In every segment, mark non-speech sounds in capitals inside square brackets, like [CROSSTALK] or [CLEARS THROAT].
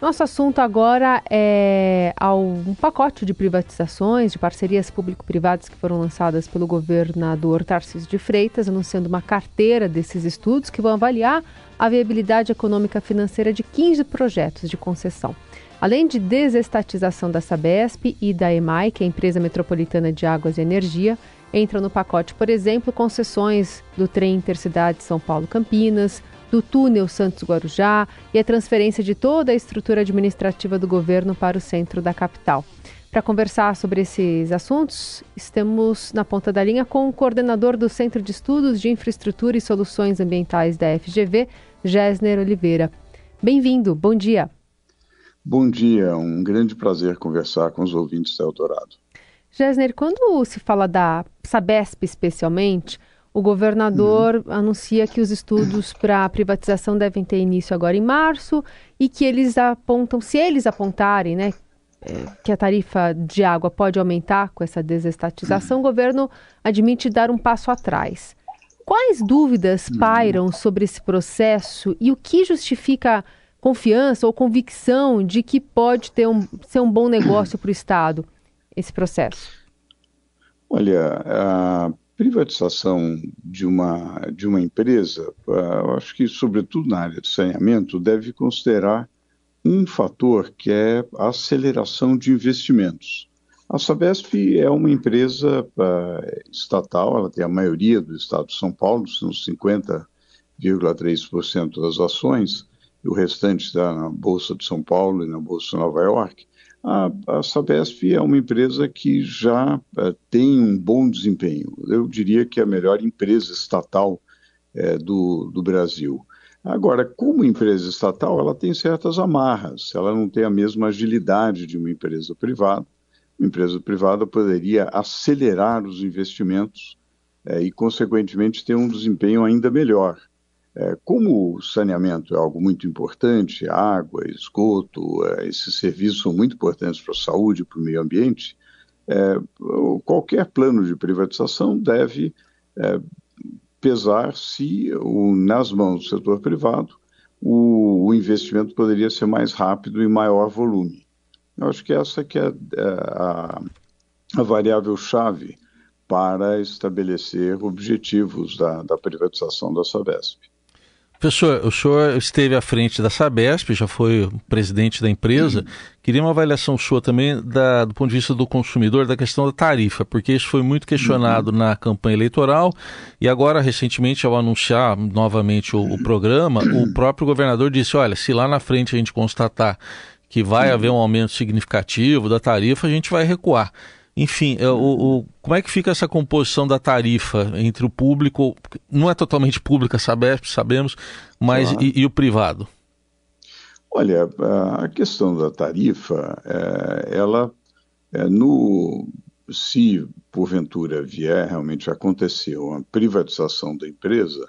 Nosso assunto agora é um pacote de privatizações, de parcerias público-privadas que foram lançadas pelo governador Tarcísio de Freitas, anunciando uma carteira desses estudos que vão avaliar a viabilidade econômica financeira de 15 projetos de concessão. Além de desestatização da Sabesp e da EMAI, que é a empresa metropolitana de águas e energia, entram no pacote, por exemplo, concessões do trem intercidade São Paulo-Campinas, do túnel Santos-Guarujá e a transferência de toda a estrutura administrativa do governo para o centro da capital. Para conversar sobre esses assuntos, estamos na ponta da linha com o coordenador do Centro de Estudos de Infraestrutura e Soluções Ambientais da FGV, Gessner Oliveira. Bem-vindo, bom dia. Bom dia, um grande prazer conversar com os ouvintes da Eldorado. Gessner, quando se fala da Sabesp especialmente, o governador uhum. anuncia que os estudos para a privatização devem ter início agora em março e que eles apontam, se eles apontarem, né, é, que a tarifa de água pode aumentar com essa desestatização, uhum. o governo admite dar um passo atrás. Quais dúvidas uhum. pairam sobre esse processo e o que justifica confiança ou convicção de que pode ter um, ser um bom negócio para o Estado esse processo? Olha, a privatização de uma, de uma empresa, ah, eu acho que, sobretudo na área de saneamento, deve considerar um fator que é a aceleração de investimentos. A Sabesp é uma empresa uh, estatal, ela tem a maioria do estado de São Paulo, são 50,3% das ações, e o restante está na Bolsa de São Paulo e na Bolsa de Nova York. A, a Sabesp é uma empresa que já é, tem um bom desempenho. Eu diria que é a melhor empresa estatal é, do, do Brasil. Agora, como empresa estatal, ela tem certas amarras, ela não tem a mesma agilidade de uma empresa privada. Uma empresa privada poderia acelerar os investimentos é, e, consequentemente, ter um desempenho ainda melhor. É, como o saneamento é algo muito importante, água, esgoto, é, esses serviços são muito importantes para a saúde e para o meio ambiente, é, qualquer plano de privatização deve pesar se nas mãos do setor privado o, investimento poderia ser mais rápido e maior volume. Eu acho que essa que é a, a variável chave para estabelecer objetivos da, da privatização da Sabesp. Professor, o senhor esteve à frente da Sabesp, já foi presidente da empresa. Uhum. Queria uma avaliação sua também da, do ponto de vista do consumidor, da questão da tarifa, porque isso foi muito questionado uhum. na campanha eleitoral e agora, recentemente, ao anunciar novamente o, o programa, o próprio governador disse: olha, se lá na frente a gente constatar que vai haver um aumento significativo da tarifa, a gente vai recuar. Enfim, é, o, o, como é que fica essa composição da tarifa entre o público, não é totalmente pública, Sabesp, sabemos, mas e, e, o privado? Olha, a questão da tarifa, é, ela, é, no, se porventura vier realmente acontecer uma privatização da empresa,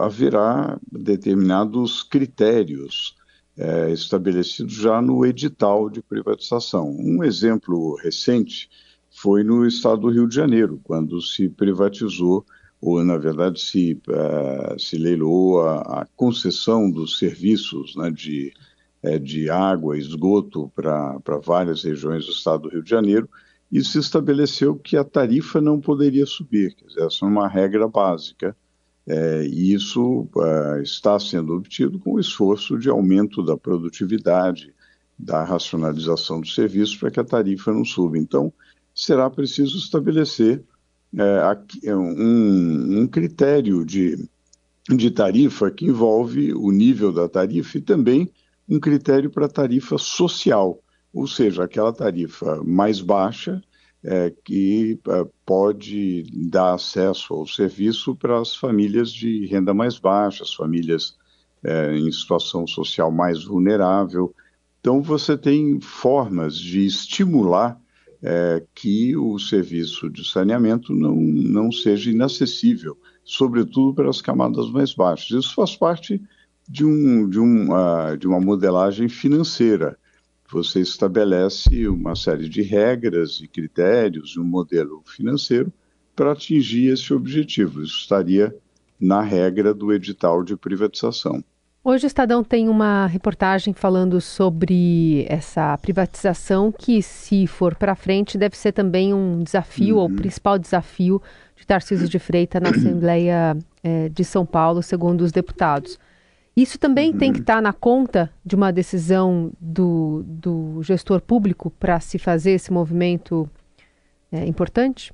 haverá determinados critérios é, estabelecido já no edital de privatização. Um exemplo recente foi no estado do Rio de Janeiro, quando se privatizou, ou na verdade se, uh, se leilou a, a, concessão dos serviços né, de, é, de água esgoto para várias regiões do estado do Rio de Janeiro, e se estabeleceu que a tarifa não poderia subir, quer dizer, essa é uma regra básica é, e isso é, está sendo obtido com o esforço de aumento da produtividade, da racionalização dos serviços para que a tarifa não suba. Então, será preciso estabelecer é, um, um, critério de, de tarifa que envolve o nível da tarifa e também um critério para tarifa social, ou seja, aquela tarifa mais baixa é, que é, pode dar acesso ao serviço para as famílias de renda mais baixa, as famílias é, em situação social mais vulnerável. Então, você tem formas de estimular é, que o serviço de saneamento não, não seja inacessível, sobretudo para as camadas mais baixas. Isso faz parte de, um, de, um, uh, de uma modelagem financeira você estabelece uma série de regras e critérios, um modelo financeiro para atingir esse objetivo. Isso estaria na regra do edital de privatização. Hoje o Estadão tem uma reportagem falando sobre essa privatização que, se for para frente, deve ser também um desafio, uhum. ou o principal desafio de Tarcísio de Freitas na Assembleia é, de São Paulo, segundo os deputados. Isso também uhum. tem que estar tá na conta de uma decisão do, do gestor público para se fazer esse movimento é, importante?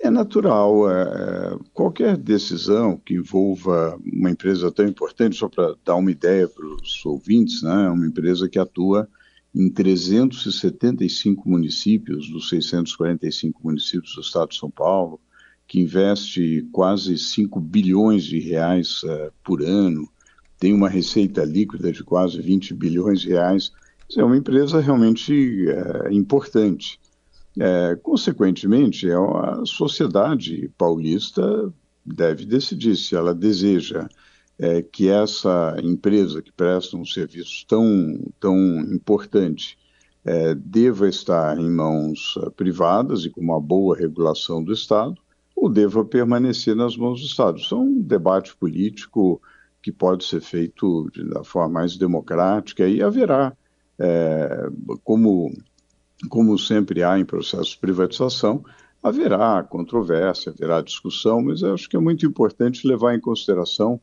É natural. É, qualquer decisão que envolva uma empresa tão importante, só para dar uma ideia para os ouvintes, né, uma empresa que atua em 375 municípios, dos 645 municípios do estado de São Paulo, que investe quase 5 bilhões de reais uh, por ano, tem uma receita líquida de quase 20 bilhões de reais. É uma empresa realmente uh, importante. É, consequentemente, é a sociedade paulista deve decidir se ela deseja é, que essa empresa que presta um serviço tão, tão importante é, deva estar em mãos é, privadas e com uma boa regulação do Estado, ou deva permanecer nas mãos do Estado. Isso é um debate político que pode ser feito da forma mais democrática e haverá, é, como como sempre há em processos de privatização, haverá controvérsia, haverá discussão, mas eu acho que é muito importante levar em consideração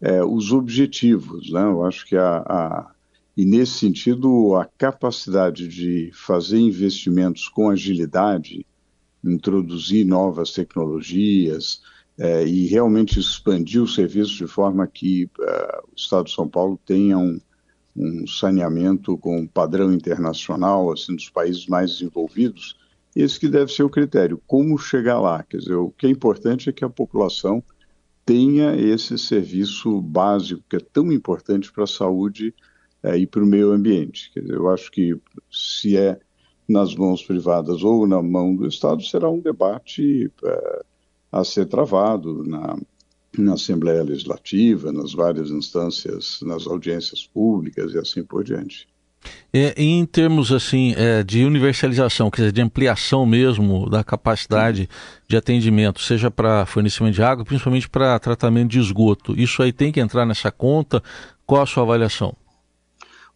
é, os objetivos. Né? Eu acho que a, a, e nesse sentido a capacidade de fazer investimentos com agilidade, introduzir novas tecnologias é, e realmente expandir o serviço de forma que é, o Estado de São Paulo tenha um, um saneamento com padrão internacional, assim, dos países mais desenvolvidos, esse que deve ser o critério. Como chegar lá? Quer dizer, o que é importante é que a população tenha esse serviço básico que é tão importante para a saúde é, e para o meio ambiente. Quer dizer, eu acho que se é nas mãos privadas ou na mão do Estado, será um debate é, a ser travado na, na Assembleia Legislativa, nas várias instâncias, nas audiências públicas e assim por diante. É, em termos assim é, de universalização, quer dizer, de ampliação mesmo da capacidade de atendimento, seja para fornecimento de água, principalmente para tratamento de esgoto, isso aí tem que entrar nessa conta? Qual a sua avaliação?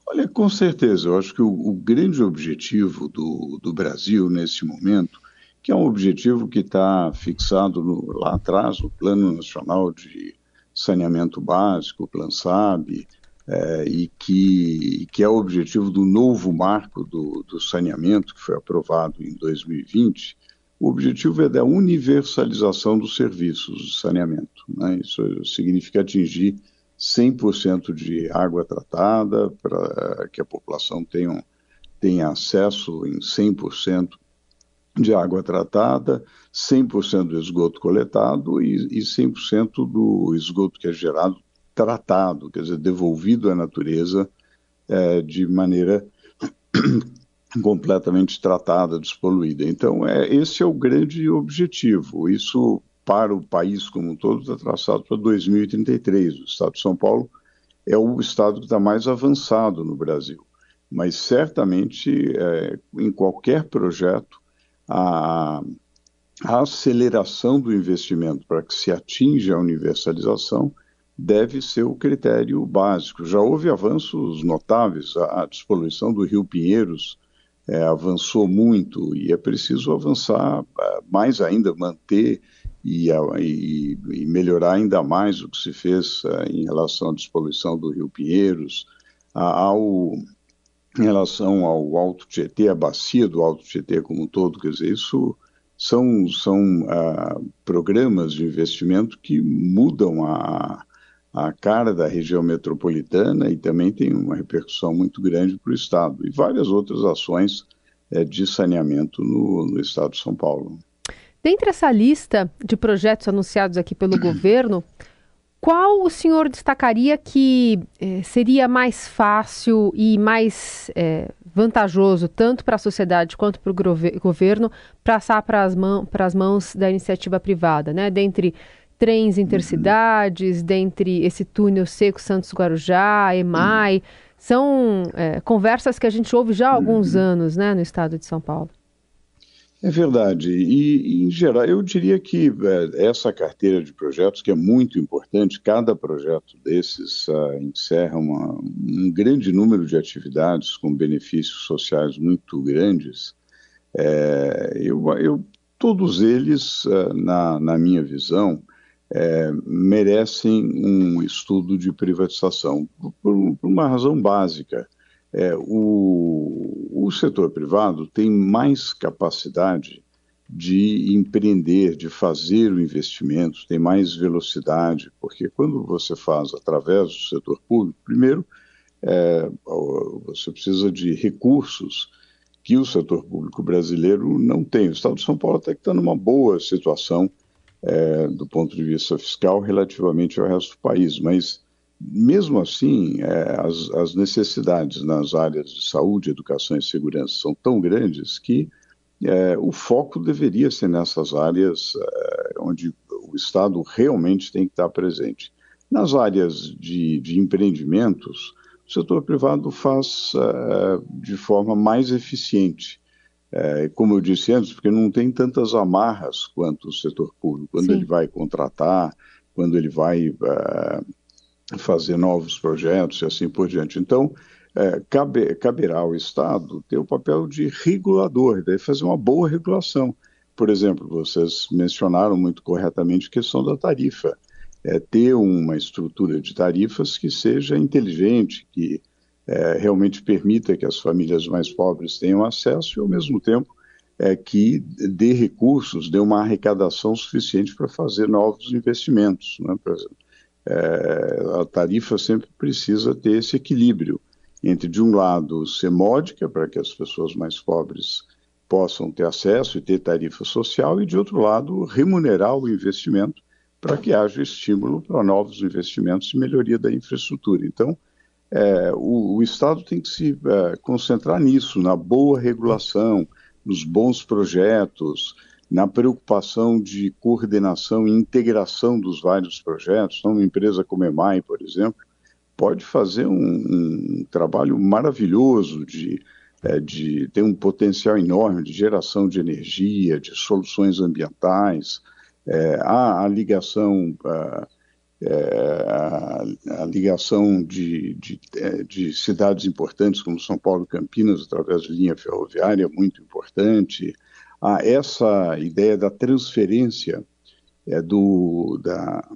Olha, com certeza, eu acho que o, o grande objetivo do, do Brasil nesse momento que é um objetivo que está fixado no, lá atrás, no Plano Nacional de Saneamento Básico, o Plan SAB, é, e que, que é o objetivo do novo marco do, do saneamento, que foi aprovado em 2020. O objetivo é da universalização dos serviços de saneamento. Né? Isso significa atingir 100% de água tratada, para que a população tenha, tenha acesso em 100% de água tratada, 100% do esgoto coletado e, e 100% do esgoto que é gerado tratado, quer dizer, devolvido à natureza é, de maneira [COUGHS] completamente tratada, despoluída. Então, é, esse é o grande objetivo. Isso, para o país como um todo, está traçado para 2033. O estado de São Paulo é o estado que está mais avançado no Brasil. Mas, certamente, é, em qualquer projeto, a, a aceleração do investimento para que se atinja a universalização deve ser o critério básico. Já houve avanços notáveis, a, a despoluição do Rio Pinheiros é, avançou muito e é preciso avançar é, mais ainda, manter e, e, e, melhorar ainda mais o que se fez é, em relação à despoluição do Rio Pinheiros, ao em relação ao Alto Tietê, a bacia do Alto Tietê como um todo, quer dizer, isso são, são uh, programas de investimento que mudam a, a cara da região metropolitana e também tem uma repercussão muito grande para o Estado. E várias outras ações uh, de saneamento no, no Estado de São Paulo. Dentre essa lista de projetos anunciados aqui pelo [CLEARS THROAT] governo, qual o senhor destacaria que eh, seria mais fácil e mais eh, vantajoso, tanto para a sociedade quanto para o governo, passar para as, mão, as mãos da iniciativa privada, né? Dentre trens intercidades, uhum. dentre esse túnel seco Santos-Guarujá, EMAI, uhum. são eh, conversas que a gente ouve já há alguns uhum. anos, né, no estado de São Paulo. É verdade. E, em geral, eu diria que é, essa carteira de projetos, que é muito importante, cada projeto desses uh, encerra uma, um grande número de atividades com benefícios sociais muito grandes. É, eu, eu, todos eles, uh, na, na, minha visão, é, merecem um estudo de privatização, por, por uma razão básica é, o, o setor privado tem mais capacidade de empreender, de fazer o investimento, tem mais velocidade, porque quando você faz através do setor público, primeiro, é, você precisa de recursos que o setor público brasileiro não tem. O Estado de São Paulo até que está numa boa situação é, do ponto de vista fiscal relativamente ao resto do país, mas mesmo assim, é, as, as, necessidades nas áreas de saúde, educação e segurança são tão grandes que é, o foco deveria ser nessas áreas é, onde o Estado realmente tem que estar presente. Nas áreas de, de empreendimentos, o setor privado faz é, de forma mais eficiente. É, como eu disse antes, porque não tem tantas amarras quanto o setor público. Quando Sim. ele vai contratar, quando ele vai é, fazer novos projetos e assim por diante. Então, é, cabe, caberá ao Estado ter o papel de regulador, daí fazer uma boa regulação. Por exemplo, vocês mencionaram muito corretamente a questão da tarifa. É, ter uma estrutura de tarifas que seja inteligente, que é, realmente permita que as famílias mais pobres tenham acesso e, ao mesmo tempo, é, que dê recursos, dê uma arrecadação suficiente para fazer novos investimentos. Né? Exemplo, a tarifa sempre precisa ter esse equilíbrio entre, de um lado, ser módica para que as pessoas mais pobres possam ter acesso e ter tarifa social, e, de outro lado, remunerar o investimento para que haja estímulo para novos investimentos e melhoria da infraestrutura. Então, é, o, o, Estado tem que se é, concentrar nisso, na boa regulação, nos bons projetos, na preocupação de coordenação e integração dos vários projetos. Então, uma empresa como a EMAI, por exemplo, pode fazer um, um trabalho maravilhoso de, é, de ter um potencial enorme de geração de energia, de soluções ambientais. É, há a ligação, a, é, a, a ligação de, de, é, de, cidades importantes como São Paulo e Campinas através de linha ferroviária, muito importante a essa ideia da transferência é, do, da,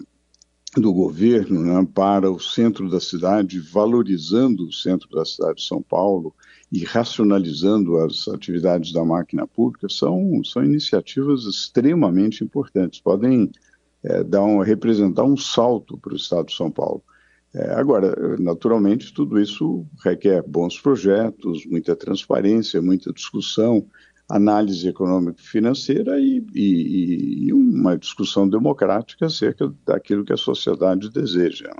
do governo né, para o centro da cidade, valorizando o centro da cidade de São Paulo e racionalizando as atividades da máquina pública, são, são iniciativas extremamente importantes, podem é, dar um, representar um salto para o Estado de São Paulo. É, agora, naturalmente, tudo isso requer bons projetos, muita transparência, muita discussão, análise econômico-financeira e, e, e, uma discussão democrática acerca daquilo que a sociedade deseja.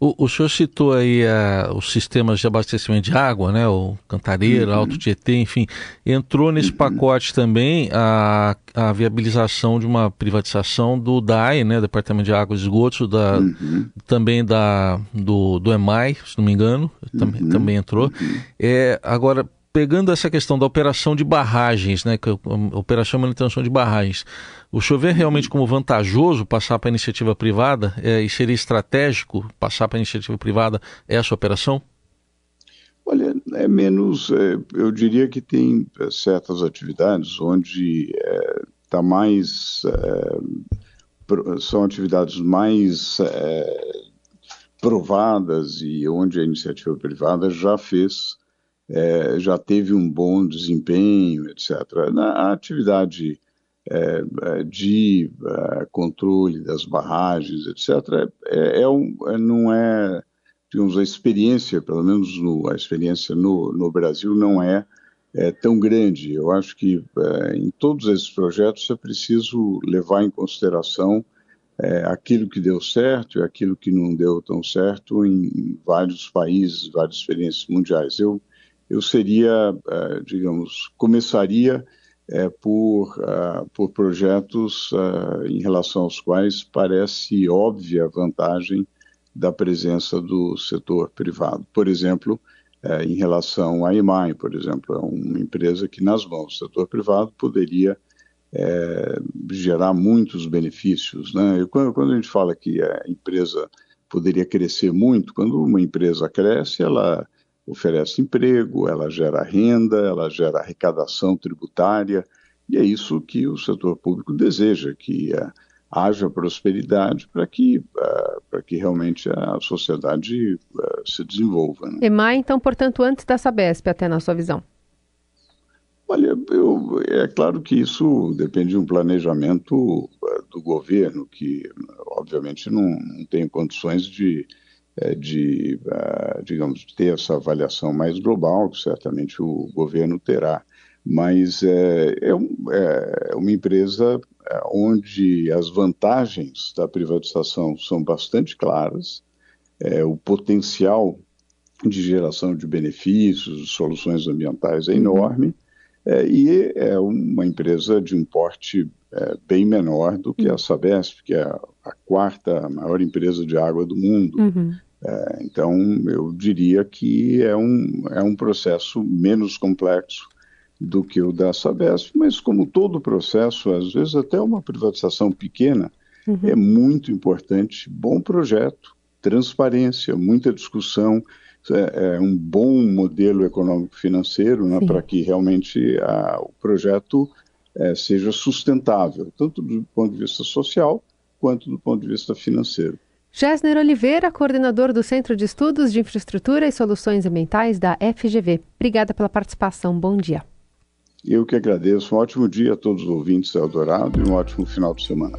O, o senhor citou aí uh, os sistemas de abastecimento de água, né, o Cantareira, uhum. Alto Tietê, enfim, entrou nesse uhum. pacote também a, a viabilização de uma privatização do DAE, né, Departamento de Água e Esgotos, da, uhum. também da, do, do EMAI, se não me engano, também, uhum. também entrou. Uhum. É, agora, pegando essa questão da operação de barragens, né, que, operação de manutenção de barragens, o senhor vê realmente como vantajoso passar para a iniciativa privada é, e seria estratégico passar para a iniciativa privada essa operação? Olha, é menos, é, eu diria que tem é, certas atividades onde está é, mais, é, são atividades mais é, provadas e onde a iniciativa privada já fez é, já teve um bom desempenho, etc. Na atividade é, é, de é, controle das barragens, etc., é, é um, é, não é, digamos, a experiência, pelo menos no, a experiência no, no Brasil não é, tão grande. Eu acho que em todos esses projetos é preciso levar em consideração aquilo que deu certo e aquilo que não deu tão certo em vários países, várias experiências mundiais. Eu eu seria, eh, digamos, começaria é, por, uh, por projetos em relação aos quais parece óbvia a vantagem da presença do setor privado. Por exemplo, em relação à EMAI, por exemplo, é uma empresa que nas mãos do setor privado poderia é, gerar muitos benefícios. Né? E quando, quando a gente fala que a empresa poderia crescer muito, quando uma empresa cresce, ela oferece emprego, ela gera renda, ela gera arrecadação tributária, e é isso que o setor público deseja, que uh, haja prosperidade para que, uh, para que realmente a sociedade uh, se desenvolva. Né? EMAI, então, portanto, antes da Sabesp, até na sua visão? Olha, eu, é claro que isso depende de um planejamento do governo, que obviamente não, não tem condições de, de, digamos, ter essa avaliação mais global, que certamente o governo terá mas é, é, é uma empresa é, onde as vantagens da privatização são bastante claras, é, o potencial de geração de benefícios, soluções ambientais é uhum. enorme, é, e é uma empresa de um porte é, bem menor do que a uhum. Sabesp, que é a, a quarta maior empresa de água do mundo. Uhum. É, então, eu diria que é um, é um processo menos complexo, do que o da Sabesp, mas como todo processo, às vezes até uma privatização pequena, uhum. é muito importante, bom projeto, transparência, muita discussão, é, é um bom modelo econômico-financeiro né, para que realmente a, o projeto é, seja sustentável, tanto do ponto de vista social quanto do ponto de vista financeiro. Gessner Oliveira, coordenador do Centro de Estudos de Infraestrutura e Soluções Ambientais da FGV. Obrigada pela participação. Bom dia. Eu que agradeço. Um ótimo dia a todos os ouvintes da Eldorado e um ótimo final de semana.